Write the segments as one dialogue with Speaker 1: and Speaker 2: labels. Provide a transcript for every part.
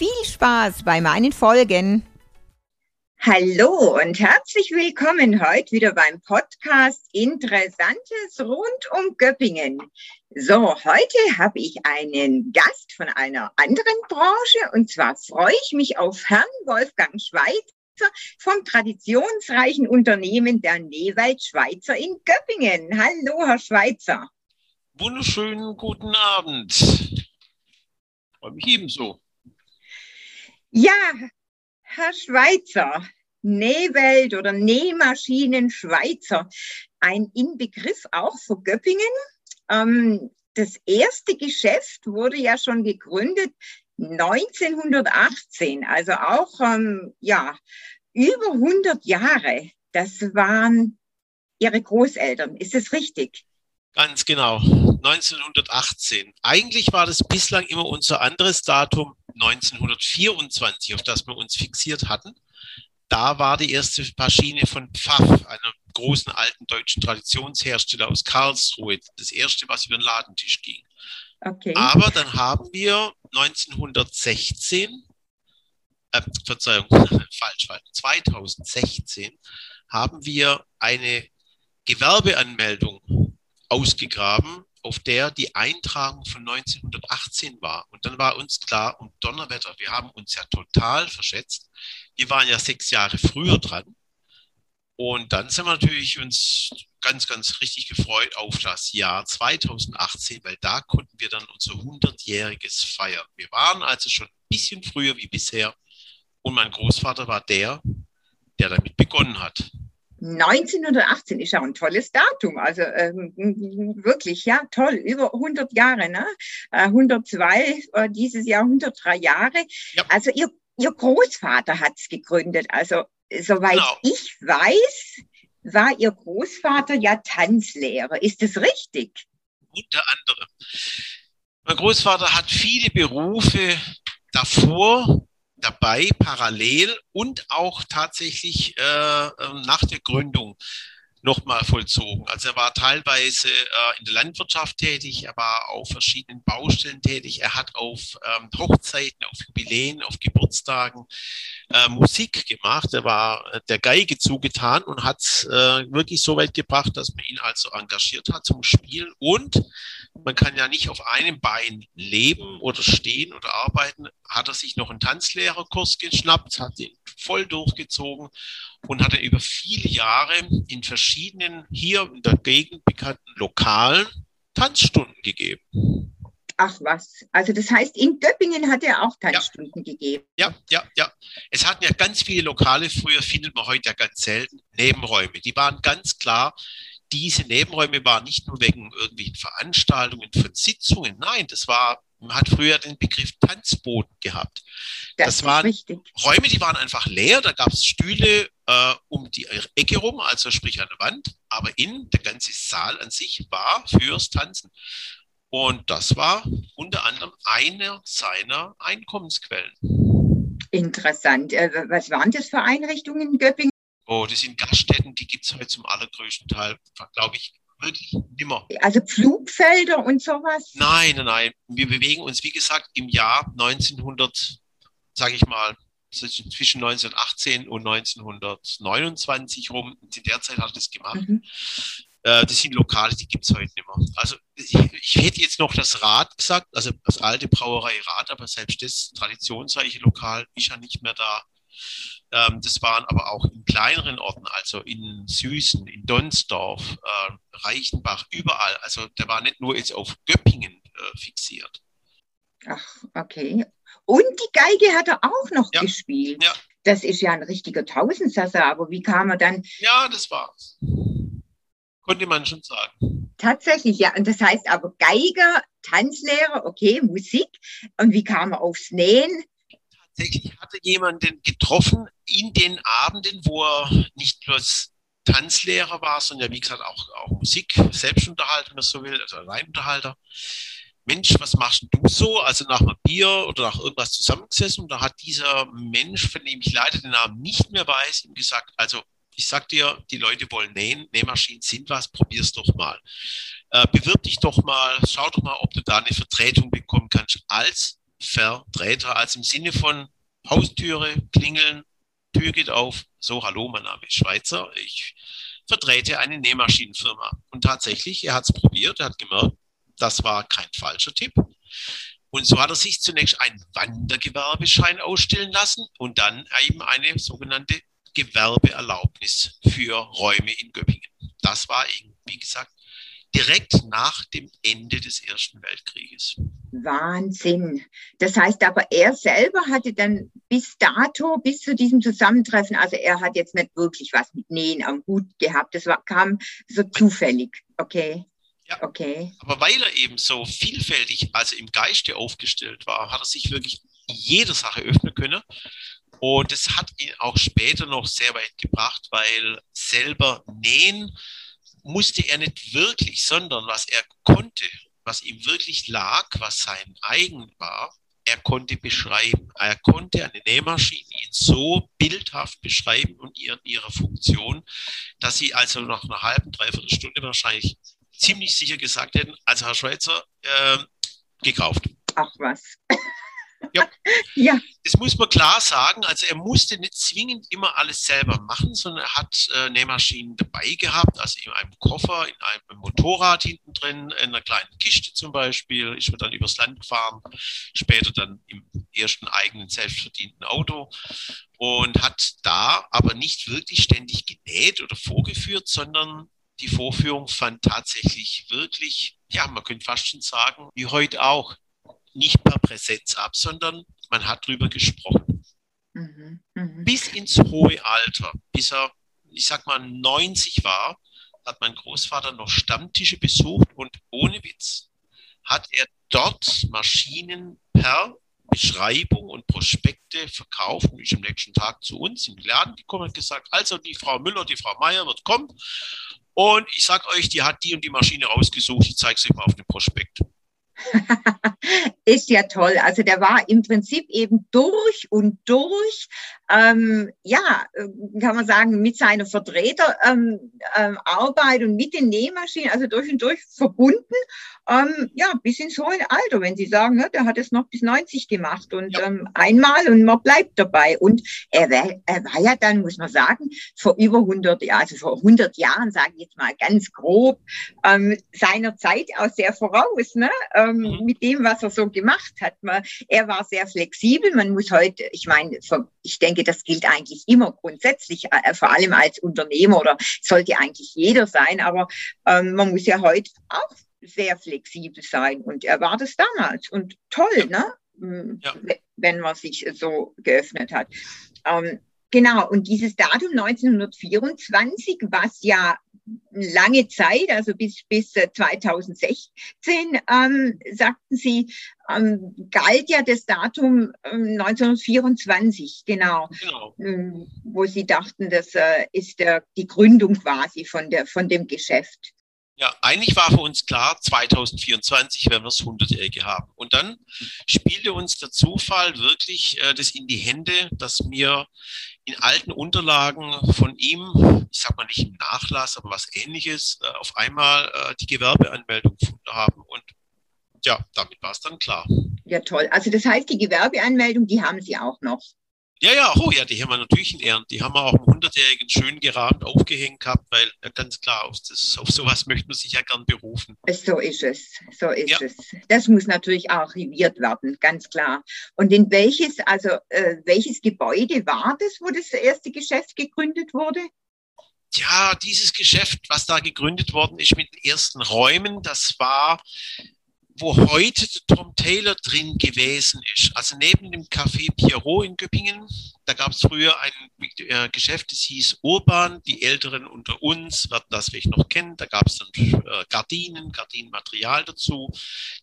Speaker 1: Viel Spaß bei meinen Folgen.
Speaker 2: Hallo und herzlich willkommen heute wieder beim Podcast Interessantes rund um Göppingen. So, heute habe ich einen Gast von einer anderen Branche und zwar freue ich mich auf Herrn Wolfgang Schweitz vom traditionsreichen Unternehmen der Newald Schweizer in Göppingen. Hallo, Herr Schweizer.
Speaker 3: Wunderschönen guten Abend. Freue mich ebenso.
Speaker 2: Ja, Herr Schweizer, Nähwelt oder Nähmaschinen Schweizer, ein Inbegriff auch für Göppingen. Ähm, das erste Geschäft wurde ja schon gegründet 1918, also auch ähm, ja über 100 Jahre. Das waren Ihre Großeltern. Ist es richtig?
Speaker 3: Ganz genau. 1918. Eigentlich war das bislang immer unser anderes Datum 1924, auf das wir uns fixiert hatten. Da war die erste Maschine von Pfaff, einem großen alten deutschen Traditionshersteller aus Karlsruhe, das erste, was über den Ladentisch ging. Okay. Aber dann haben wir 1916, äh, Verzeihung, falsch, falsch, 2016 haben wir eine Gewerbeanmeldung ausgegraben, auf der die Eintragung von 1918 war. Und dann war uns klar, um Donnerwetter, wir haben uns ja total verschätzt. Wir waren ja sechs Jahre früher dran. Und dann sind wir natürlich uns ganz, ganz richtig gefreut auf das Jahr 2018, weil da konnten wir dann unser 100-jähriges feiern. Wir waren also schon ein bisschen früher wie bisher und mein Großvater war der, der damit begonnen hat.
Speaker 2: 1918 ist ja ein tolles Datum, also ähm, wirklich, ja, toll, über 100 Jahre, ne? 102, äh, äh, dieses Jahr 103 Jahre. Ja. Also ihr, ihr Großvater hat es gegründet, also soweit genau. ich weiß, war Ihr Großvater ja Tanzlehrer. Ist das richtig?
Speaker 3: Unter anderem. Mein Großvater hat viele Berufe davor, dabei, parallel und auch tatsächlich äh, ähm, nach der Gründung nochmal vollzogen. Also er war teilweise äh, in der Landwirtschaft tätig, er war auf verschiedenen Baustellen tätig, er hat auf ähm, Hochzeiten, auf Jubiläen, auf Geburtstagen äh, Musik gemacht. Er war äh, der Geige zugetan und hat es äh, wirklich so weit gebracht, dass man ihn also engagiert hat zum Spielen. Und man kann ja nicht auf einem Bein leben oder stehen oder arbeiten. Hat er sich noch einen Tanzlehrerkurs geschnappt, hat ihn voll durchgezogen und hat er über viele Jahre in verschiedenen hier in der Gegend bekannten lokalen Tanzstunden gegeben.
Speaker 2: Ach was, also das heißt, in Göppingen hat er auch Tanzstunden ja. gegeben.
Speaker 3: Ja, ja, ja. Es hatten ja ganz viele Lokale, früher findet man heute ja ganz selten, Nebenräume. Die waren ganz klar, diese Nebenräume waren nicht nur wegen irgendwelchen Veranstaltungen von Sitzungen, nein, das war, man hat früher den Begriff Tanzboden gehabt. Das, das waren richtig. Räume, die waren einfach leer, da gab es Stühle äh, um die Ecke rum, also sprich an der Wand, aber in der ganze Saal an sich war fürs Tanzen. Und das war unter anderem eine seiner Einkommensquellen.
Speaker 2: Interessant. Äh, was waren das für Einrichtungen in Göppingen?
Speaker 3: Oh, das sind Gaststätten, die gibt es heute zum allergrößten Teil, glaube ich, wirklich nimmer.
Speaker 2: Also Flugfelder und sowas?
Speaker 3: Nein, nein, nein. Wir bewegen uns, wie gesagt, im Jahr 1900, sage ich mal, zwischen 1918 und 1929 rum. In der Zeit hat das gemacht. Mhm. Äh, das sind Lokale, die gibt es heute nicht mehr. Also ich, ich, hätte jetzt noch das Rad gesagt, also das alte Brauerei Rad, aber selbst das traditionsreiche Lokal ist ja nicht mehr da. Ähm, das waren aber auch in kleineren Orten, also in Süßen, in Donsdorf, äh, Reichenbach, überall. Also der war nicht nur jetzt auf Göppingen äh, fixiert.
Speaker 2: Ach, okay. Und die Geige hat er auch noch ja. gespielt. Ja. Das ist ja ein richtiger Tausendsasser, aber wie kam er dann?
Speaker 3: Ja, das war's. Konnte man schon sagen.
Speaker 2: Tatsächlich, ja. Und das heißt aber Geiger, Tanzlehrer, okay, Musik. Und wie kam er aufs Nähen?
Speaker 3: Tatsächlich hatte jemanden getroffen in den Abenden, wo er nicht bloß Tanzlehrer war, sondern wie gesagt auch, auch Musik, Selbstunterhalter, wenn man so will, also Alleinunterhalter. Mensch, was machst du so? Also nach einem Bier oder nach irgendwas zusammengesessen und da hat dieser Mensch, von dem ich leider den Namen nicht mehr weiß, ihm gesagt, also ich sag dir, die Leute wollen nähen, Nähmaschinen sind was, probier's doch mal. Äh, bewirb dich doch mal, schau doch mal, ob du da eine Vertretung bekommen kannst als Vertreter, als im Sinne von Haustüre, klingeln, Tür geht auf, so, hallo, mein Name ist Schweizer, ich vertrete eine Nähmaschinenfirma. Und tatsächlich, er hat es probiert, er hat gemerkt, das war kein falscher Tipp. Und so hat er sich zunächst einen Wandergewerbeschein ausstellen lassen und dann eben eine sogenannte Gewerbeerlaubnis für Räume in Göppingen. Das war, wie gesagt, direkt nach dem Ende des Ersten Weltkrieges.
Speaker 2: Wahnsinn. Das heißt aber, er selber hatte dann bis dato, bis zu diesem Zusammentreffen, also er hat jetzt nicht wirklich was mit Nähen am Hut gehabt. Das war, kam so zufällig. Okay.
Speaker 3: Ja. Okay. Aber weil er eben so vielfältig, also im Geiste aufgestellt war, hat er sich wirklich jeder Sache öffnen können. Und es hat ihn auch später noch sehr weit gebracht, weil selber nähen musste er nicht wirklich, sondern was er konnte, was ihm wirklich lag, was sein eigen war, er konnte beschreiben. Er konnte eine Nähmaschine ihn so bildhaft beschreiben und ihr, ihre Funktion, dass sie also nach einer halben, dreiviertel Stunde wahrscheinlich ziemlich sicher gesagt hätten, also Herr Schweizer, äh, gekauft.
Speaker 2: Ach was.
Speaker 3: Ja. ja. Das muss man klar sagen. Also er musste nicht zwingend immer alles selber machen, sondern er hat äh, Nähmaschinen dabei gehabt, also in einem Koffer, in einem Motorrad hinten drin, in einer kleinen Kiste zum Beispiel, ist man dann übers Land gefahren, später dann im ersten eigenen selbstverdienten Auto und hat da aber nicht wirklich ständig genäht oder vorgeführt, sondern die Vorführung fand tatsächlich wirklich, ja, man könnte fast schon sagen, wie heute auch, nicht per Präsenz ab, sondern man hat drüber gesprochen. Mhm, mh. Bis ins hohe Alter, bis er, ich sag mal, 90 war, hat mein Großvater noch Stammtische besucht und ohne Witz hat er dort Maschinen per Beschreibung und Prospekte verkauft und ist am nächsten Tag zu uns im Laden gekommen und gesagt, also die Frau Müller, die Frau Meier wird kommen und ich sag euch, die hat die und die Maschine rausgesucht, ich zeige es euch mal auf dem Prospekt.
Speaker 2: ist ja toll. Also der war im Prinzip eben durch und durch, ähm, ja, äh, kann man sagen, mit seiner Vertreterarbeit ähm, ähm, und mit den Nähmaschinen, also durch und durch verbunden, ähm, ja, bis ins hohe Alter, wenn Sie sagen, ne, der hat es noch bis 90 gemacht und ja. ähm, einmal und man bleibt dabei. Und er, wär, er war ja dann, muss man sagen, vor über 100 Jahren, also vor 100 Jahren, sage ich jetzt mal ganz grob, ähm, seiner Zeit auch sehr voraus, ne? Ähm, mhm. mit dem, was er so gemacht hat. Man, er war sehr flexibel. Man muss heute, ich meine, ich denke, das gilt eigentlich immer grundsätzlich, äh, vor allem als Unternehmer oder sollte eigentlich jeder sein. Aber ähm, man muss ja heute auch sehr flexibel sein. Und er war das damals. Und toll, ne? Ja. Wenn man sich so geöffnet hat. Ähm, Genau, und dieses Datum 1924, was ja lange Zeit, also bis, bis 2016, äh, ähm, sagten Sie, ähm, galt ja das Datum ähm, 1924, genau, genau. Ähm, wo Sie dachten, das äh, ist der, die Gründung quasi von, der, von dem Geschäft.
Speaker 3: Ja, eigentlich war für uns klar, 2024 werden wir das 100-Jährige haben. Und dann spielte uns der Zufall wirklich äh, das in die Hände, dass wir in alten Unterlagen von ihm, ich sag mal nicht im Nachlass, aber was ähnliches, äh, auf einmal äh, die Gewerbeanmeldung gefunden haben. Und ja, damit war es dann klar.
Speaker 2: Ja, toll. Also das heißt, die Gewerbeanmeldung, die haben Sie auch noch.
Speaker 3: Ja, ja, oh ja, die haben wir natürlich in Ehren. Die haben wir auch im 100-Jährigen schön gerahmt aufgehängt gehabt, weil ja, ganz klar, auf, das, auf sowas möchte man sich ja gern berufen.
Speaker 2: So ist es, so ist ja. es. Das muss natürlich archiviert werden, ganz klar. Und in welches, also äh, welches Gebäude war das, wo das erste Geschäft gegründet wurde?
Speaker 3: Ja, dieses Geschäft, was da gegründet worden ist mit den ersten Räumen, das war wo heute Tom Taylor drin gewesen ist. Also neben dem Café Pierrot in Göppingen, da gab es früher ein äh, Geschäft, das hieß Urban. Die Älteren unter uns werden das vielleicht noch kennen. Da gab es dann äh, Gardinen, Gardinenmaterial dazu.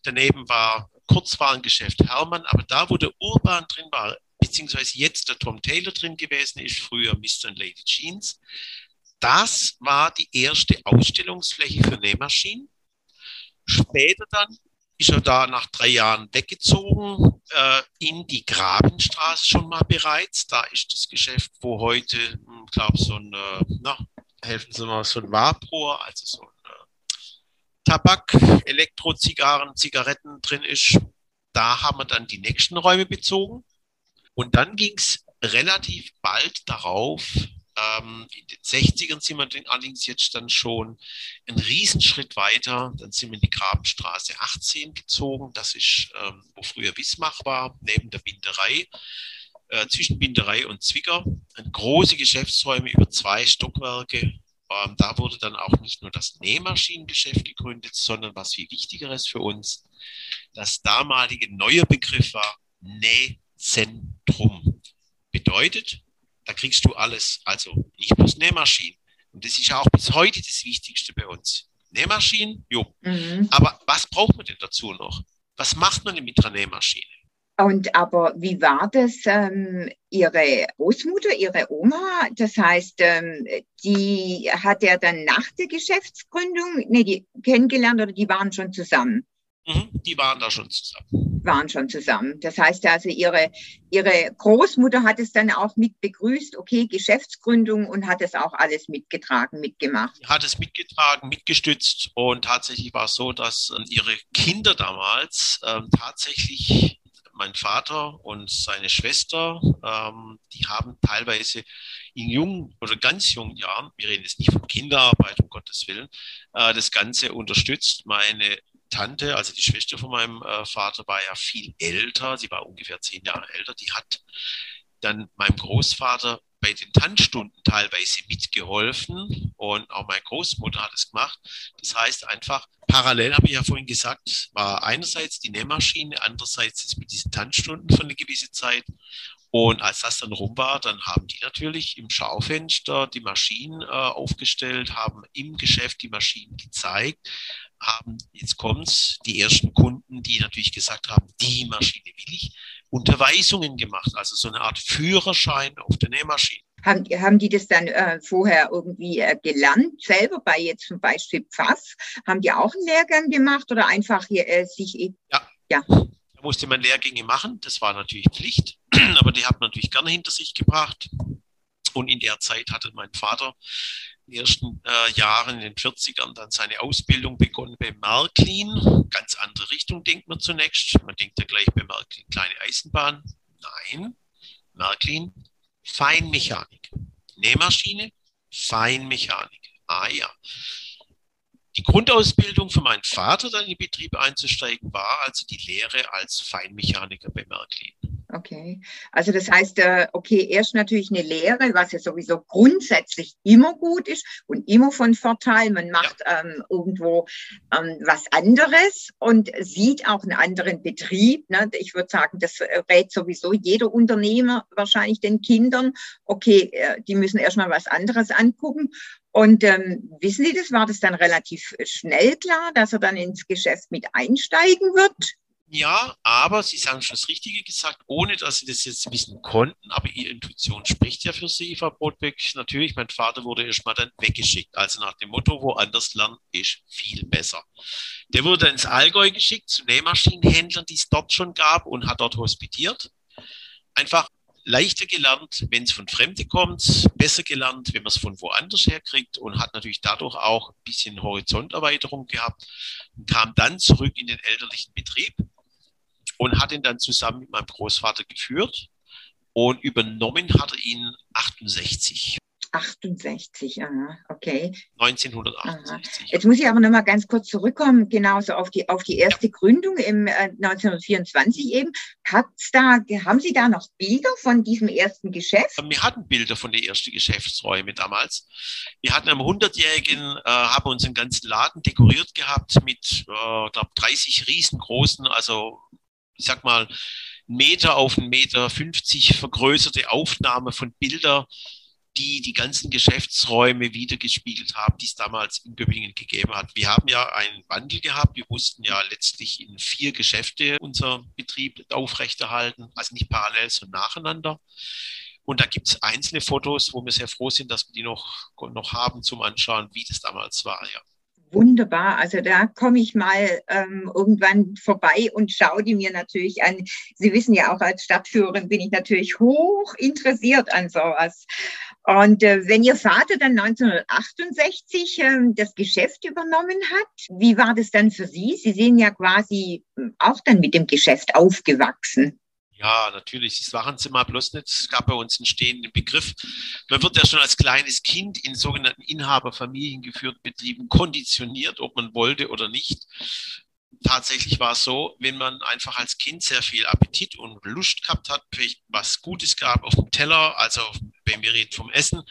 Speaker 3: Daneben war Kurzwarengeschäft Hermann, aber da, wo der Urban drin war, beziehungsweise jetzt der Tom Taylor drin gewesen ist, früher Mr. und Lady Jeans. Das war die erste Ausstellungsfläche für Nähmaschinen. Später dann ist er da nach drei Jahren weggezogen äh, in die Grabenstraße schon mal bereits. Da ist das Geschäft, wo heute, ich hm, glaube, so ein, äh, na, helfen Sie mal, so ein Vapor, also so ein äh, Tabak, Elektrozigarren, Zigaretten drin ist. Da haben wir dann die nächsten Räume bezogen. Und dann ging es relativ bald darauf ähm, in den 60ern sind wir allerdings jetzt dann schon einen Riesenschritt weiter. Dann sind wir in die Grabenstraße 18 gezogen. Das ist, ähm, wo früher Wismach war, neben der Binderei. Äh, zwischen Binderei und Zwicker. Große Geschäftsräume über zwei Stockwerke. Ähm, da wurde dann auch nicht nur das Nähmaschinengeschäft gegründet, sondern was viel wichtigeres für uns, das damalige neue Begriff war Nähzentrum. Bedeutet, da kriegst du alles. Also nicht bloß Nähmaschinen. Und das ist ja auch bis heute das Wichtigste bei uns. Nähmaschinen, jo. Mhm. Aber was braucht man denn dazu noch? Was macht man denn mit einer Nähmaschine?
Speaker 2: Und aber wie war das? Ähm, ihre Großmutter, ihre Oma, das heißt, ähm, die hat er dann nach der Geschäftsgründung, nee, die kennengelernt oder die waren schon zusammen?
Speaker 3: Mhm, die waren da schon zusammen.
Speaker 2: Waren schon zusammen. Das heißt also, ihre, ihre Großmutter hat es dann auch mit begrüßt, okay, Geschäftsgründung und hat es auch alles mitgetragen, mitgemacht.
Speaker 3: Hat es mitgetragen, mitgestützt und tatsächlich war es so, dass äh, ihre Kinder damals äh, tatsächlich mein Vater und seine Schwester, ähm, die haben teilweise in jungen oder ganz jungen Jahren, wir reden jetzt nicht von Kinderarbeit, um Gottes Willen, äh, das Ganze unterstützt. Meine Tante, also die Schwester von meinem äh, Vater, war ja viel älter. Sie war ungefähr zehn Jahre älter. Die hat dann meinem Großvater bei den Tanzstunden teilweise mitgeholfen und auch meine Großmutter hat es gemacht. Das heißt einfach, parallel habe ich ja vorhin gesagt, war einerseits die Nähmaschine, andererseits ist mit diesen Tanzstunden für eine gewisse Zeit. Und als das dann rum war, dann haben die natürlich im Schaufenster die Maschinen äh, aufgestellt, haben im Geschäft die Maschinen gezeigt, haben, jetzt kommt's, die ersten Kunden, die natürlich gesagt haben, die Maschine will ich, Unterweisungen gemacht, also so eine Art Führerschein auf der Nähmaschine.
Speaker 2: Haben, haben die das dann äh, vorher irgendwie äh, gelernt, selber bei jetzt zum Beispiel Pfaff? Haben die auch einen Lehrgang gemacht oder einfach hier äh, sich...
Speaker 3: Ja. ja. Da musste man Lehrgänge machen, das war natürlich Pflicht, aber die hat man natürlich gerne hinter sich gebracht. Und in der Zeit hatte mein Vater den ersten äh, Jahren, in den 40ern, dann seine Ausbildung begonnen bei Märklin. Ganz andere Richtung denkt man zunächst. Man denkt ja gleich bei Märklin kleine Eisenbahn. Nein, Märklin Feinmechanik. Nähmaschine, Feinmechanik. Ah ja. Die Grundausbildung für meinen Vater, dann in den Betrieb einzusteigen, war also die Lehre als Feinmechaniker bei Märklin.
Speaker 2: Okay, also das heißt, äh, okay, erst natürlich eine Lehre, was ja sowieso grundsätzlich immer gut ist und immer von Vorteil. Man macht ja. ähm, irgendwo ähm, was anderes und sieht auch einen anderen Betrieb. Ne? Ich würde sagen, das rät sowieso jeder Unternehmer wahrscheinlich den Kindern. Okay, äh, die müssen erstmal was anderes angucken. Und ähm, wissen Sie das? War das dann relativ schnell klar, dass er dann ins Geschäft mit einsteigen wird?
Speaker 3: Ja, aber Sie haben schon das Richtige gesagt, ohne dass Sie das jetzt wissen konnten. Aber Ihre Intuition spricht ja für Sie, Frau Brotbeck. Natürlich, mein Vater wurde erstmal dann weggeschickt. Also nach dem Motto, woanders lernen ist viel besser. Der wurde dann ins Allgäu geschickt zu Nähmaschinenhändlern, die es dort schon gab und hat dort hospitiert. Einfach leichter gelernt, wenn es von Fremde kommt, besser gelernt, wenn man es von woanders her kriegt und hat natürlich dadurch auch ein bisschen Horizonterweiterung gehabt und kam dann zurück in den elterlichen Betrieb und hat ihn dann zusammen mit meinem Großvater geführt und übernommen hat er ihn 68.
Speaker 2: 68, aha, okay.
Speaker 3: 1968. Aha.
Speaker 2: Jetzt muss ich aber noch mal ganz kurz zurückkommen, genauso auf die, auf die erste ja. Gründung im äh, 1924 eben. Hat's da, haben Sie da noch Bilder von diesem ersten Geschäft?
Speaker 3: Wir hatten Bilder von den ersten Geschäftsräumen damals. Wir hatten am 100-jährigen, äh, haben uns einen ganzen Laden dekoriert gehabt mit, äh, glaube 30 riesengroßen, also ich sag mal, Meter auf einen Meter 50 vergrößerte Aufnahme von Bilder die die ganzen Geschäftsräume wiedergespiegelt haben, die es damals in Göppingen gegeben hat. Wir haben ja einen Wandel gehabt. Wir mussten ja letztlich in vier Geschäfte unser Betrieb aufrechterhalten, also nicht parallel, sondern nacheinander. Und da gibt es einzelne Fotos, wo wir sehr froh sind, dass wir die noch, noch haben zum Anschauen, wie das damals war. Ja.
Speaker 2: Wunderbar. Also da komme ich mal ähm, irgendwann vorbei und schaue die mir natürlich an. Sie wissen ja auch, als Stadtführerin bin ich natürlich hoch interessiert an sowas. Und äh, wenn Ihr Vater dann 1968 äh, das Geschäft übernommen hat, wie war das dann für Sie? Sie sind ja quasi hm, auch dann mit dem Geschäft aufgewachsen.
Speaker 3: Ja, natürlich. Das waren sie mal bloß nicht. Es gab bei uns einen stehenden Begriff. Man wird ja schon als kleines Kind in sogenannten Inhaberfamilien geführten Betrieben konditioniert, ob man wollte oder nicht. Tatsächlich war es so, wenn man einfach als Kind sehr viel Appetit und Lust gehabt hat, was Gutes gab auf dem Teller, also wenn wir reden vom Essen,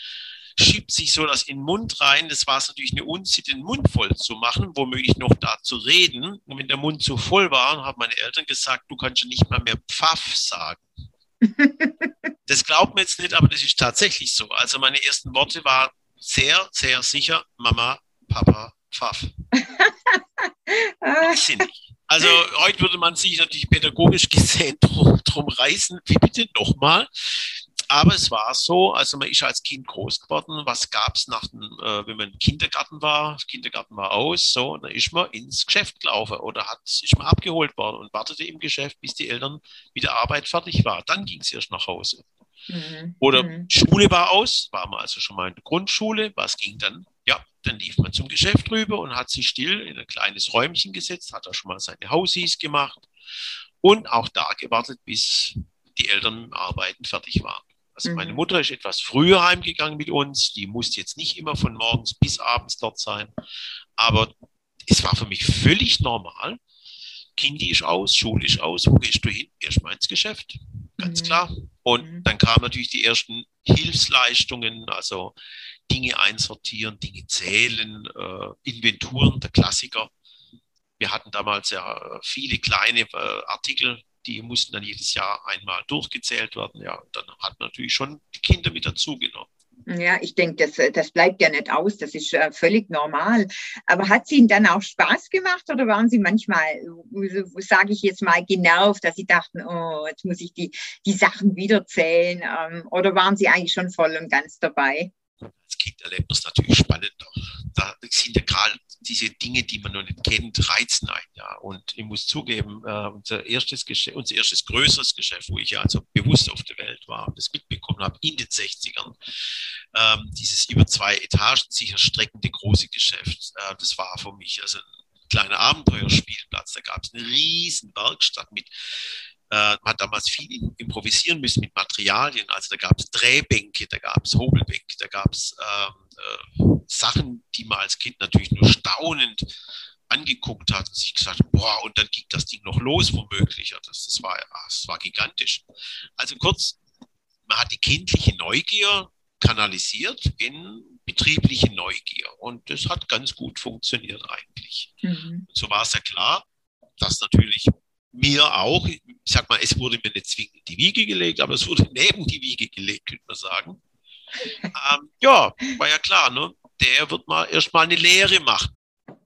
Speaker 3: schiebt sich so das in den Mund rein. Das war es natürlich eine Unsitte, den Mund voll zu machen, womöglich noch da zu reden. Und wenn der Mund zu voll war, haben meine Eltern gesagt, du kannst ja nicht mal mehr Pfaff sagen. das glaubt man jetzt nicht, aber das ist tatsächlich so. Also meine ersten Worte waren sehr, sehr sicher Mama, Papa, Pfaff. Sinnig. Also heute würde man sich natürlich pädagogisch gesehen drum, drum reißen. Wie bitte nochmal? Aber es war so, also man ist als Kind groß geworden. Was gab es nach dem, äh, wenn man im Kindergarten war? Kindergarten war aus, so, dann ist man ins Geschäft gelaufen oder hat, ist man abgeholt worden und wartete im Geschäft, bis die Eltern mit der Arbeit fertig war. Dann ging es erst nach Hause. Mhm. Oder mhm. Schule war aus, war man also schon mal in der Grundschule. Was ging dann? Ja, dann lief man zum Geschäft rüber und hat sich still in ein kleines Räumchen gesetzt, hat da schon mal seine Hausies gemacht und auch da gewartet, bis die Eltern mit dem Arbeiten fertig waren. Also meine mhm. Mutter ist etwas früher heimgegangen mit uns. Die musste jetzt nicht immer von morgens bis abends dort sein. Aber es war für mich völlig normal. Kindi ist aus, Schule ist aus. Wo gehst du hin? Erstmal ins Geschäft. Ganz mhm. klar. Und mhm. dann kamen natürlich die ersten Hilfsleistungen, also Dinge einsortieren, Dinge zählen, äh, Inventuren, der Klassiker. Wir hatten damals ja viele kleine äh, Artikel, die mussten dann jedes Jahr einmal durchgezählt werden. Ja, und dann hat man natürlich schon die Kinder mit dazugenommen.
Speaker 2: Ja, ich denke, das, das bleibt ja nicht aus, das ist äh, völlig normal. Aber hat es Ihnen dann auch Spaß gemacht oder waren Sie manchmal, sage ich jetzt mal, genervt, dass Sie dachten, oh, jetzt muss ich die, die Sachen wiederzählen? Ähm, oder waren Sie eigentlich schon voll und ganz dabei?
Speaker 3: Als Kind erlebt man es natürlich spannender. Da sind ja gerade diese Dinge, die man noch nicht kennt, reizen einen ja. Und ich muss zugeben, äh, unser erstes Geschäft, unser erstes größeres Geschäft, wo ich ja also bewusst auf der Welt war und das mitbekommen habe in den 60ern, ähm, dieses über zwei Etagen sich erstreckende große Geschäft, äh, das war für mich also ein kleiner Abenteuerspielplatz. Da gab es eine riesen Werkstatt mit äh, man hat damals viel improvisieren müssen mit Materialien. Also da gab es Drehbänke, da gab es Hobelbänke, da gab es ähm, äh, Sachen, die man als Kind natürlich nur staunend angeguckt hat und sich gesagt, boah, und dann ging das Ding noch los womöglich. Das, das, war, das war gigantisch. Also kurz, man hat die kindliche Neugier kanalisiert in betriebliche Neugier. Und das hat ganz gut funktioniert eigentlich. Mhm. so war es ja klar, dass natürlich mir auch, ich sag mal, es wurde mir nicht zwingend in die Wiege gelegt, aber es wurde neben die Wiege gelegt, könnte man sagen. Ähm, ja, war ja klar, ne? der wird mal erstmal eine Lehre machen.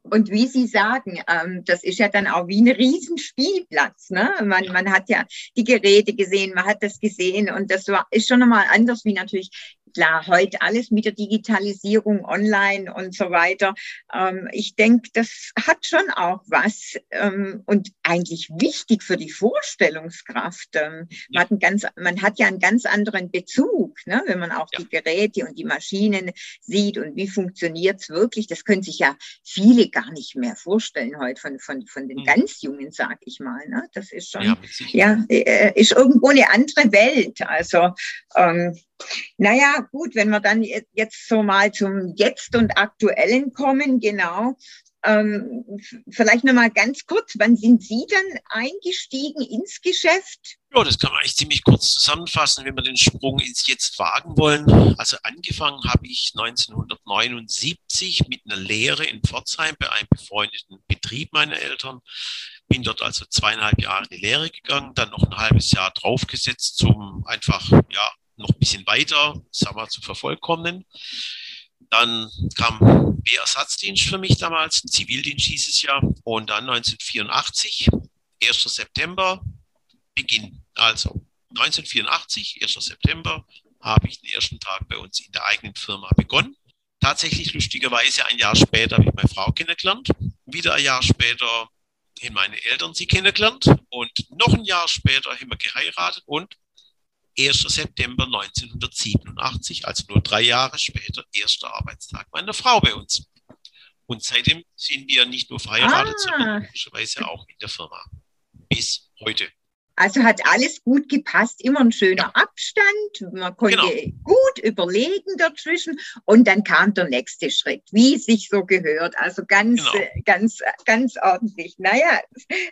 Speaker 2: Und wie Sie sagen, ähm, das ist ja dann auch wie ein Riesenspielplatz. Ne? Man, man hat ja die Geräte gesehen, man hat das gesehen und das war, ist schon nochmal anders wie natürlich klar, heute alles mit der Digitalisierung online und so weiter. Ähm, ich denke, das hat schon auch was ähm, und eigentlich wichtig für die Vorstellungskraft. Ähm, man, hat ganz, man, hat ja einen ganz anderen Bezug, ne? wenn man auch ja. die Geräte und die Maschinen sieht und wie funktioniert es wirklich. Das können sich ja viele gar nicht mehr vorstellen heute von, von, von den mhm. ganz Jungen, sag ich mal. Ne? Das ist schon, ja, ja äh, ist irgendwo eine andere Welt. Also ähm, naja, gut, wenn wir dann jetzt so mal zum Jetzt und Aktuellen kommen, genau. Ähm, vielleicht nochmal ganz kurz, wann sind Sie dann eingestiegen ins Geschäft?
Speaker 3: Ja, das kann man eigentlich ziemlich kurz zusammenfassen, wenn wir den Sprung ins Jetzt wagen wollen. Also angefangen habe ich 1979 mit einer Lehre in Pforzheim bei einem befreundeten Betrieb meiner Eltern. Bin dort also zweieinhalb Jahre in die Lehre gegangen, dann noch ein halbes Jahr draufgesetzt zum einfach, ja, noch ein bisschen weiter, sagen wir, zu vervollkommnen. Dann kam Wehrersatzdienst für mich damals, Zivildienst hieß es ja. Und dann 1984, 1. September, Beginn. Also 1984, 1. September, habe ich den ersten Tag bei uns in der eigenen Firma begonnen. Tatsächlich lustigerweise ein Jahr später habe ich meine Frau kennengelernt. Wieder ein Jahr später haben meine Eltern sie kennengelernt. Und noch ein Jahr später haben wir geheiratet und 1. September 1987, also nur drei Jahre später, erster Arbeitstag meiner Frau bei uns. Und seitdem sind wir nicht nur verheiratet, ah. sondern logischerweise auch in der Firma. Bis heute.
Speaker 2: Also hat alles gut gepasst, immer ein schöner. Abstand, man konnte genau. gut überlegen dazwischen und dann kam der nächste Schritt, wie es sich so gehört. Also ganz, genau. ganz, ganz ordentlich. Naja,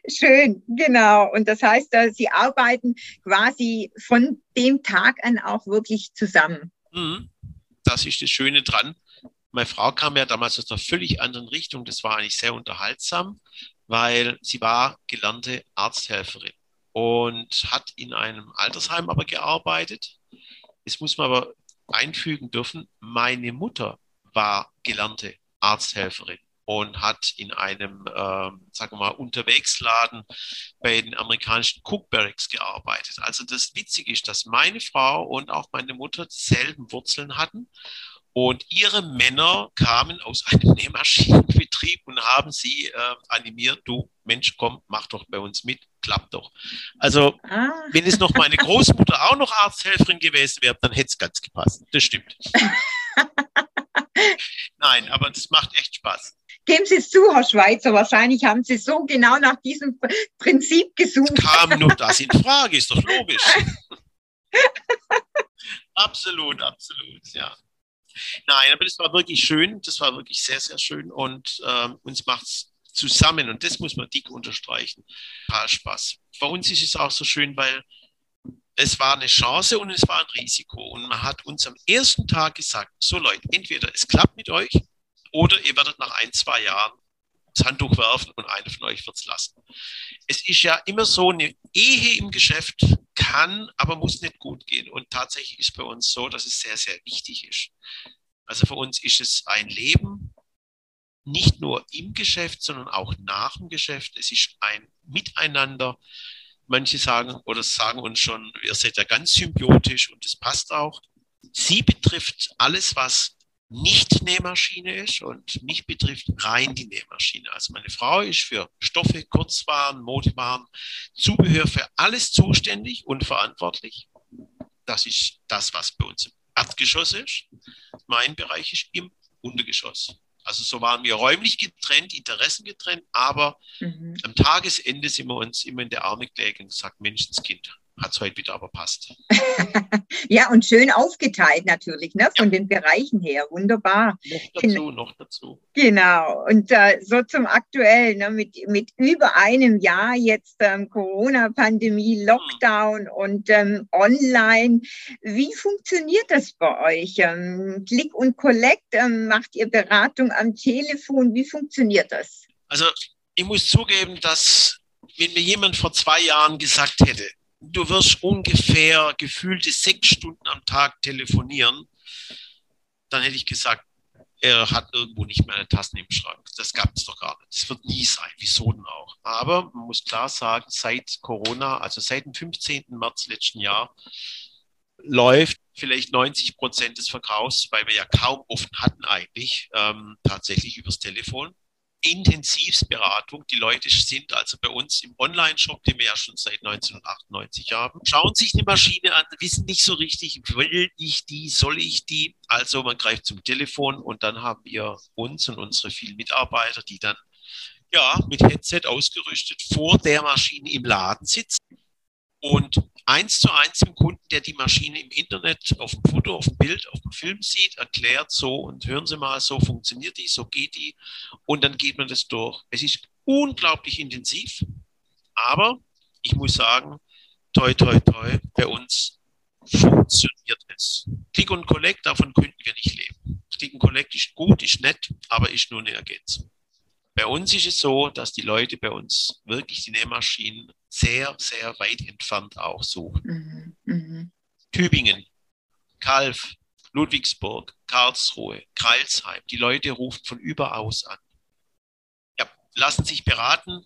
Speaker 2: schön, genau. Und das heißt, Sie arbeiten quasi von dem Tag an auch wirklich zusammen.
Speaker 3: Mhm. Das ist das Schöne dran. Meine Frau kam ja damals aus einer völlig anderen Richtung. Das war eigentlich sehr unterhaltsam, weil sie war gelernte Arzthelferin und hat in einem Altersheim aber gearbeitet. Jetzt muss man aber einfügen dürfen, meine Mutter war gelernte Arzthelferin und hat in einem, ähm, sagen wir mal, Unterwegsladen bei den amerikanischen Cook Barracks gearbeitet. Also das Witzige ist, dass meine Frau und auch meine Mutter dieselben Wurzeln hatten und ihre Männer kamen aus einem Nähmaschinenbetrieb und haben sie äh, animiert, du Mensch, komm, mach doch bei uns mit, klappt doch. Also, ah. wenn es noch meine Großmutter auch noch Arzthelferin gewesen wäre, dann hätte es ganz gepasst. Das stimmt. Nein, aber das macht echt Spaß.
Speaker 2: Geben Sie es zu, Herr Schweizer, wahrscheinlich haben Sie so genau nach diesem Prinzip gesucht.
Speaker 3: Es kam nur das in Frage, ist doch logisch. absolut, absolut, ja. Nein, aber das war wirklich schön. Das war wirklich sehr, sehr schön und ähm, uns macht es zusammen und das muss man dick unterstreichen. Total Spaß. Bei uns ist es auch so schön, weil es war eine Chance und es war ein Risiko. Und man hat uns am ersten Tag gesagt, so Leute, entweder es klappt mit euch oder ihr werdet nach ein, zwei Jahren das Handtuch werfen und einer von euch wird es lassen. Es ist ja immer so, eine Ehe im Geschäft kann, aber muss nicht gut gehen. Und tatsächlich ist bei uns so, dass es sehr, sehr wichtig ist. Also für uns ist es ein Leben, nicht nur im Geschäft, sondern auch nach dem Geschäft. Es ist ein Miteinander. Manche sagen oder sagen uns schon, ihr seid ja ganz symbiotisch und das passt auch. Sie betrifft alles, was nicht Nähmaschine ist und mich betrifft rein die Nähmaschine. Also meine Frau ist für Stoffe, Kurzwaren, Modewaren, Zubehör für alles zuständig und verantwortlich. Das ist das, was bei uns im Erdgeschoss ist. Mein Bereich ist im Untergeschoss. Also so waren wir räumlich getrennt, Interessen getrennt, aber mhm. am Tagesende sind wir uns immer in der Arme gelegen und gesagt, Menschenskind, hat es heute wieder aber passt.
Speaker 2: ja, und schön aufgeteilt natürlich, ne, von ja. den Bereichen her. Wunderbar.
Speaker 3: Noch dazu, noch dazu.
Speaker 2: Genau. Und äh, so zum Aktuellen, ne, mit, mit über einem Jahr jetzt ähm, Corona-Pandemie, Lockdown hm. und ähm, online. Wie funktioniert das bei euch? Ähm, Click und Collect, ähm, macht ihr Beratung am Telefon? Wie funktioniert das?
Speaker 3: Also, ich muss zugeben, dass wenn mir jemand vor zwei Jahren gesagt hätte, du wirst ungefähr gefühlte sechs Stunden am Tag telefonieren, dann hätte ich gesagt, er hat irgendwo nicht mehr eine Tassen im Schrank. Das gab es doch gar nicht. Das wird nie sein. Wieso denn auch? Aber man muss klar sagen, seit Corona, also seit dem 15. März letzten Jahr, läuft vielleicht 90 Prozent des Verkaufs, weil wir ja kaum offen hatten eigentlich, ähm, tatsächlich übers Telefon. Intensivsberatung. Die Leute sind also bei uns im Online-Shop, den wir ja schon seit 1998 haben, schauen sich die Maschine an, wissen nicht so richtig, will ich die, soll ich die? Also man greift zum Telefon und dann haben wir uns und unsere vielen Mitarbeiter, die dann ja mit Headset ausgerüstet vor der Maschine im Laden sitzen und eins zu eins dem Kunden, der die Maschine im Internet auf dem Foto, auf dem Bild, auf dem Film sieht, erklärt so und hören Sie mal, so funktioniert die, so geht die und dann geht man das durch. Es ist unglaublich intensiv, aber ich muss sagen, toi, toi, toi, bei uns funktioniert es. Click und Collect, davon könnten wir nicht leben. Click und Collect ist gut, ist nett, aber ist nur eine Ergänzung. Bei uns ist es so, dass die Leute bei uns wirklich die Nähmaschinen sehr, sehr weit entfernt auch suchen. Mhm. Mhm. Tübingen, Kalf, Ludwigsburg, Karlsruhe, Kreilsheim. Die Leute rufen von überaus an. Ja, lassen sich beraten.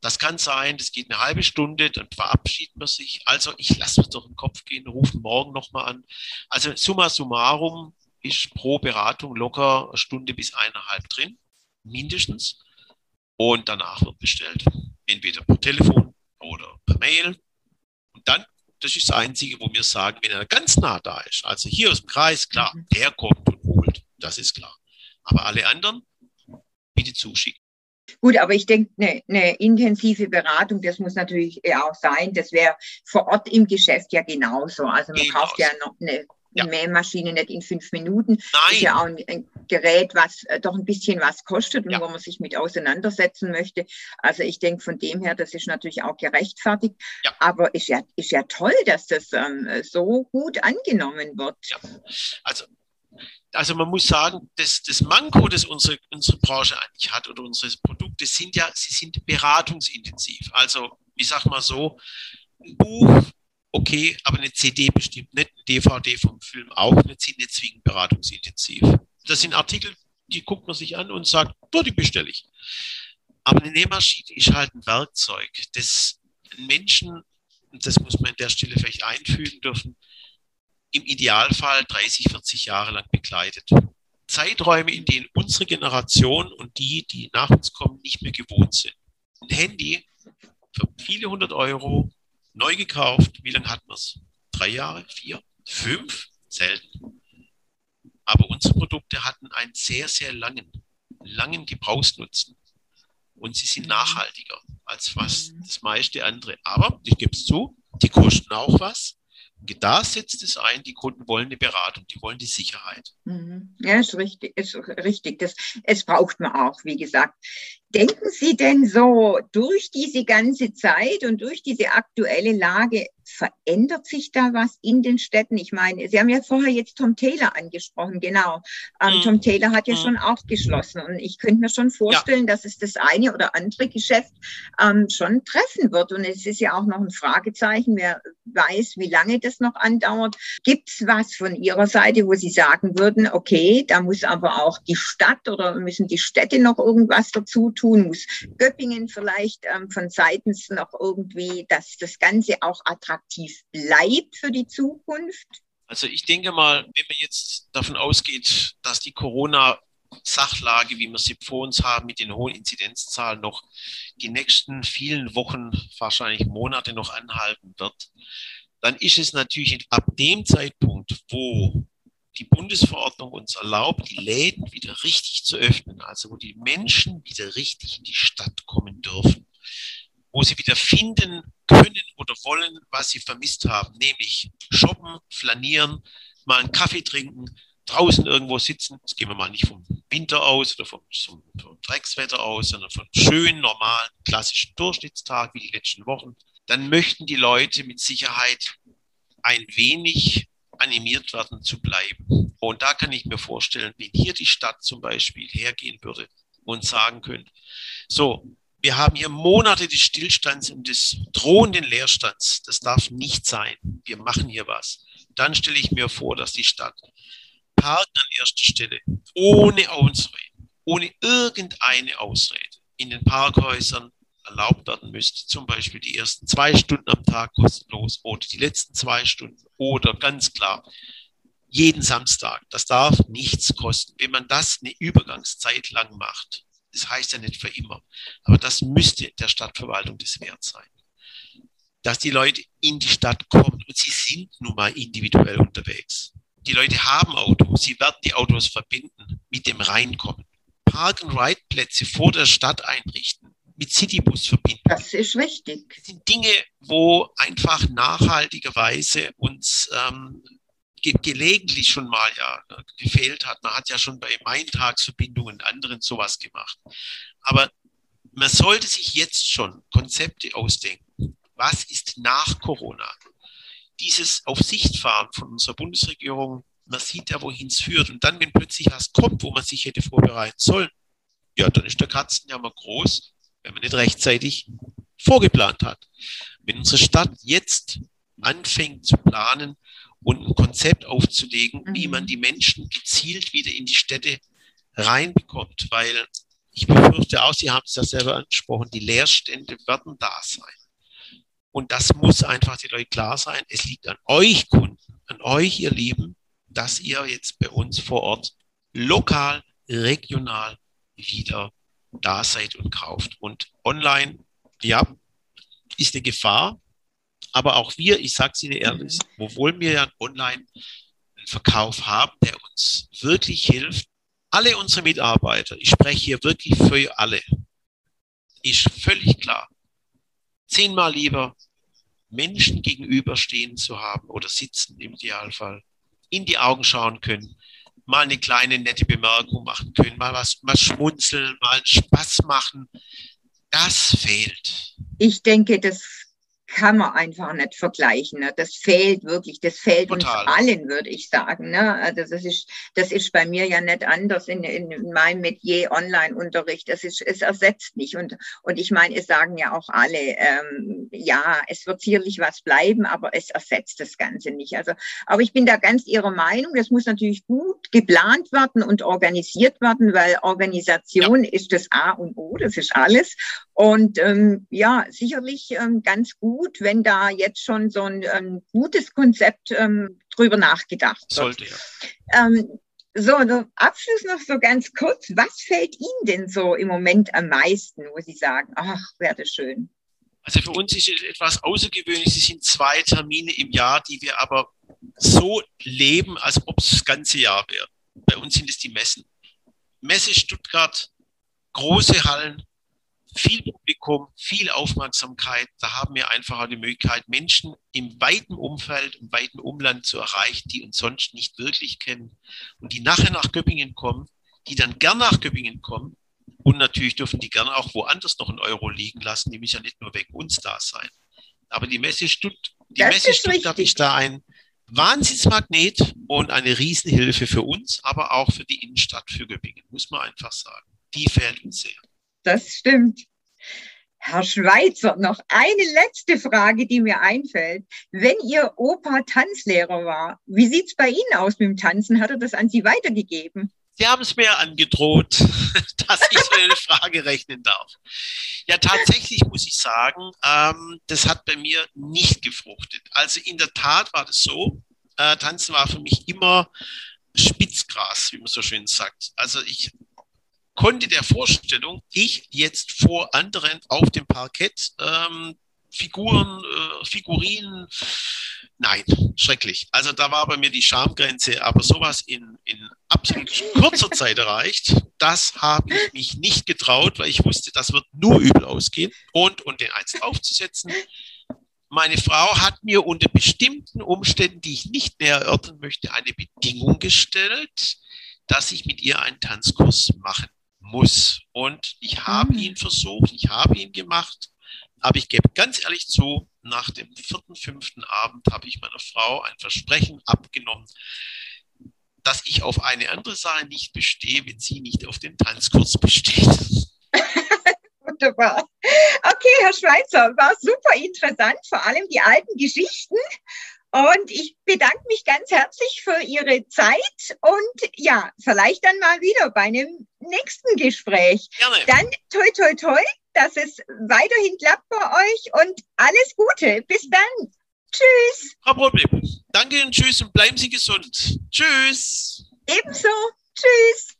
Speaker 3: Das kann sein, das geht eine halbe Stunde, dann verabschiedet man sich. Also ich lasse mir durch den Kopf gehen, rufen morgen nochmal an. Also summa summarum ist pro Beratung locker eine Stunde bis eineinhalb drin, mindestens. Und danach wird bestellt. Entweder per Telefon oder per Mail. Und dann, das ist das Einzige, wo wir sagen, wenn er ganz nah da ist, also hier aus dem Kreis, klar, mhm. der kommt und holt. Das ist klar. Aber alle anderen bitte zuschicken.
Speaker 2: Gut, aber ich denke, eine, eine intensive Beratung, das muss natürlich auch sein. Das wäre vor Ort im Geschäft ja genauso. Also man genauso. kauft ja noch eine ja. Mähmaschine nicht in fünf Minuten. Nein. Ist ja auch ein, ein Gerät, was äh, doch ein bisschen was kostet und ja. wo man sich mit auseinandersetzen möchte. Also ich denke von dem her, das ist natürlich auch gerechtfertigt. Ja. Aber ist ja, ist ja toll, dass das ähm, so gut angenommen wird. Ja.
Speaker 3: Also also man muss sagen, das, das Manko, das unsere, unsere Branche eigentlich hat oder unsere Produkte sind ja, sie sind beratungsintensiv. Also ich sage mal so, ein Buch okay, aber eine CD bestimmt nicht, eine DVD vom Film auch nicht, sind nicht zwingend beratungsintensiv. Das sind Artikel, die guckt man sich an und sagt, oh, die bestelle ich. Aber eine Nähmaschine ist halt ein Werkzeug, das Menschen, das muss man an der Stelle vielleicht einfügen dürfen, im Idealfall 30, 40 Jahre lang begleitet. Zeiträume, in denen unsere Generation und die, die nach uns kommen, nicht mehr gewohnt sind. Ein Handy für viele hundert Euro Neu gekauft, wie lange hat man es? Drei Jahre, vier, fünf? Selten. Aber unsere Produkte hatten einen sehr, sehr langen, langen Gebrauchsnutzen. Und sie sind nachhaltiger als was das meiste andere. Aber, ich gebe es zu, die kosten auch was. Da setzt es ein, die Kunden wollen eine Beratung, die wollen die Sicherheit.
Speaker 2: Mhm. Ja, ist richtig, ist richtig. Das, es braucht man auch, wie gesagt. Denken Sie denn so durch diese ganze Zeit und durch diese aktuelle Lage, verändert sich da was in den Städten? Ich meine, Sie haben ja vorher jetzt Tom Taylor angesprochen, genau. Ähm, mhm. Tom Taylor hat ja mhm. schon auch geschlossen und ich könnte mir schon vorstellen, ja. dass es das eine oder andere Geschäft ähm, schon treffen wird. Und es ist ja auch noch ein Fragezeichen, wer weiß, wie lange das noch andauert. Gibt es was von Ihrer Seite, wo Sie sagen würden, okay, da muss aber auch die Stadt oder müssen die Städte noch irgendwas dazu tun? Muss Göppingen vielleicht ähm, von seitens noch irgendwie, dass das Ganze auch attraktiv attraktiv bleibt für die Zukunft?
Speaker 3: Also ich denke mal, wenn man jetzt davon ausgeht, dass die Corona Sachlage, wie wir sie vor uns haben, mit den hohen Inzidenzzahlen noch die nächsten vielen Wochen, wahrscheinlich Monate noch anhalten wird, dann ist es natürlich ab dem Zeitpunkt, wo die Bundesverordnung uns erlaubt, die Läden wieder richtig zu öffnen, also wo die Menschen wieder richtig in die Stadt kommen dürfen, wo sie wieder finden können oder wollen, was sie vermisst haben, nämlich shoppen, flanieren, mal einen Kaffee trinken, draußen irgendwo sitzen. Jetzt gehen wir mal nicht vom Winter aus oder vom, vom, vom Dreckswetter aus, sondern vom schönen, normalen, klassischen Durchschnittstag wie die letzten Wochen. Dann möchten die Leute mit Sicherheit ein wenig animiert werden zu bleiben. Und da kann ich mir vorstellen, wenn hier die Stadt zum Beispiel hergehen würde und sagen könnte, so, wir haben hier Monate des Stillstands und des drohenden Leerstands. Das darf nicht sein. Wir machen hier was. Dann stelle ich mir vor, dass die Stadt Parken an erster Stelle, ohne Ausrede, ohne irgendeine Ausrede, in den Parkhäusern erlaubt werden müsste, zum Beispiel die ersten zwei Stunden am Tag kostenlos oder die letzten zwei Stunden oder ganz klar jeden Samstag. Das darf nichts kosten. Wenn man das eine Übergangszeit lang macht, das heißt ja nicht für immer. Aber das müsste der Stadtverwaltung das wert sein. Dass die Leute in die Stadt kommen und sie sind nun mal individuell unterwegs. Die Leute haben Autos, sie werden die Autos verbinden mit dem Reinkommen. Park-and-Ride-Plätze vor der Stadt einrichten, mit Citybus verbinden.
Speaker 2: Das ist wichtig.
Speaker 3: Das sind Dinge, wo einfach nachhaltigerweise uns ähm, ge gelegentlich schon mal ja gefehlt hat. Man hat ja schon bei Maintagsverbindungen und anderen sowas gemacht. Aber man sollte sich jetzt schon Konzepte ausdenken. Was ist nach Corona? Dieses Auf Sicht fahren von unserer Bundesregierung, man sieht ja, wohin es führt. Und dann, wenn plötzlich was kommt, wo man sich hätte vorbereiten sollen, ja, dann ist der Katzenjammer groß, wenn man nicht rechtzeitig vorgeplant hat. Wenn unsere Stadt jetzt anfängt zu planen und ein Konzept aufzulegen, mhm. wie man die Menschen gezielt wieder in die Städte reinbekommt, weil ich befürchte auch, Sie haben es ja selber angesprochen, die Leerstände werden da sein. Und das muss einfach den Leuten klar sein. Es liegt an euch Kunden, an euch, ihr Lieben, dass ihr jetzt bei uns vor Ort lokal, regional wieder da seid und kauft. Und online, ja, ist eine Gefahr. Aber auch wir, ich sage es Ihnen ehrlich, mhm. obwohl wir ja einen Online-Verkauf haben, der uns wirklich hilft, alle unsere Mitarbeiter, ich spreche hier wirklich für alle, ist völlig klar. Zehnmal lieber Menschen gegenüberstehen zu haben oder sitzen im Idealfall, in die Augen schauen können, mal eine kleine nette Bemerkung machen können, mal was, mal schmunzeln, mal Spaß machen. Das fehlt.
Speaker 2: Ich denke, das kann man einfach nicht vergleichen. Ne? Das fehlt wirklich, das fehlt Total. uns allen, würde ich sagen. Ne? Also das ist, das ist bei mir ja nicht anders in, in, in meinem Metier Online-Unterricht. Das ist, es ersetzt nicht. Und, und ich meine, es sagen ja auch alle, ähm, ja, es wird sicherlich was bleiben, aber es ersetzt das Ganze nicht. Also, aber ich bin da ganz Ihrer Meinung. Das muss natürlich gut geplant werden und organisiert werden, weil Organisation ja. ist das A und O, das ist alles. Und ähm, ja, sicherlich ähm, ganz gut, wenn da jetzt schon so ein ähm, gutes Konzept ähm, drüber nachgedacht wird. Sollte ja. Ähm, so, Abschluss noch so ganz kurz. Was fällt Ihnen denn so im Moment am meisten, wo Sie sagen, ach, wäre das schön?
Speaker 3: Also für uns ist es etwas außergewöhnlich. Es sind zwei Termine im Jahr, die wir aber so leben, als ob es das ganze Jahr wäre. Bei uns sind es die Messen. Messe Stuttgart, große Hallen, viel Publikum, viel Aufmerksamkeit. Da haben wir einfach die Möglichkeit, Menschen im weiten Umfeld, im weiten Umland zu erreichen, die uns sonst nicht wirklich kennen und die nachher nach Göppingen kommen, die dann gern nach Göppingen kommen. Und natürlich dürfen die gerne auch woanders noch einen Euro liegen lassen. Die müssen ja nicht nur wegen uns da sein. Aber die Messe, Stutt die Messe ist Stuttgart ist da ein Wahnsinnsmagnet und eine Riesenhilfe für uns, aber auch für die Innenstadt, für Göppingen, muss man einfach sagen. Die fehlt uns sehr
Speaker 2: das stimmt. Herr Schweizer, noch eine letzte Frage, die mir einfällt. Wenn Ihr Opa Tanzlehrer war, wie sieht es bei Ihnen aus mit dem Tanzen? Hat er das an Sie weitergegeben?
Speaker 3: Sie haben es mir angedroht, dass ich so eine Frage rechnen darf. Ja, tatsächlich muss ich sagen, ähm, das hat bei mir nicht gefruchtet. Also in der Tat war das so, äh, Tanzen war für mich immer Spitzgras, wie man so schön sagt. Also ich konnte der Vorstellung, ich jetzt vor anderen auf dem Parkett ähm, Figuren, äh, Figurinen, nein, schrecklich. Also da war bei mir die Schamgrenze, aber sowas in, in absolut kurzer Zeit erreicht, das habe ich mich nicht getraut, weil ich wusste, das wird nur übel ausgehen und, und den eins aufzusetzen. Meine Frau hat mir unter bestimmten Umständen, die ich nicht näher erörtern möchte, eine Bedingung gestellt, dass ich mit ihr einen Tanzkurs machen muss. Und ich habe mhm. ihn versucht, ich habe ihn gemacht, aber ich gebe ganz ehrlich zu, nach dem vierten, fünften Abend habe ich meiner Frau ein Versprechen abgenommen, dass ich auf eine andere Sache nicht bestehe, wenn sie nicht auf den Tanzkurs besteht.
Speaker 2: Wunderbar. Okay, Herr Schweizer, war super interessant, vor allem die alten Geschichten. Und ich bedanke mich ganz herzlich für Ihre Zeit und ja, vielleicht dann mal wieder bei einem nächsten Gespräch. Gerne. Dann toi, toi, toi, dass es weiterhin klappt bei euch und alles Gute. Bis dann. Tschüss.
Speaker 3: Kein Problem. Danke und tschüss und bleiben Sie gesund. Tschüss.
Speaker 2: Ebenso. Tschüss.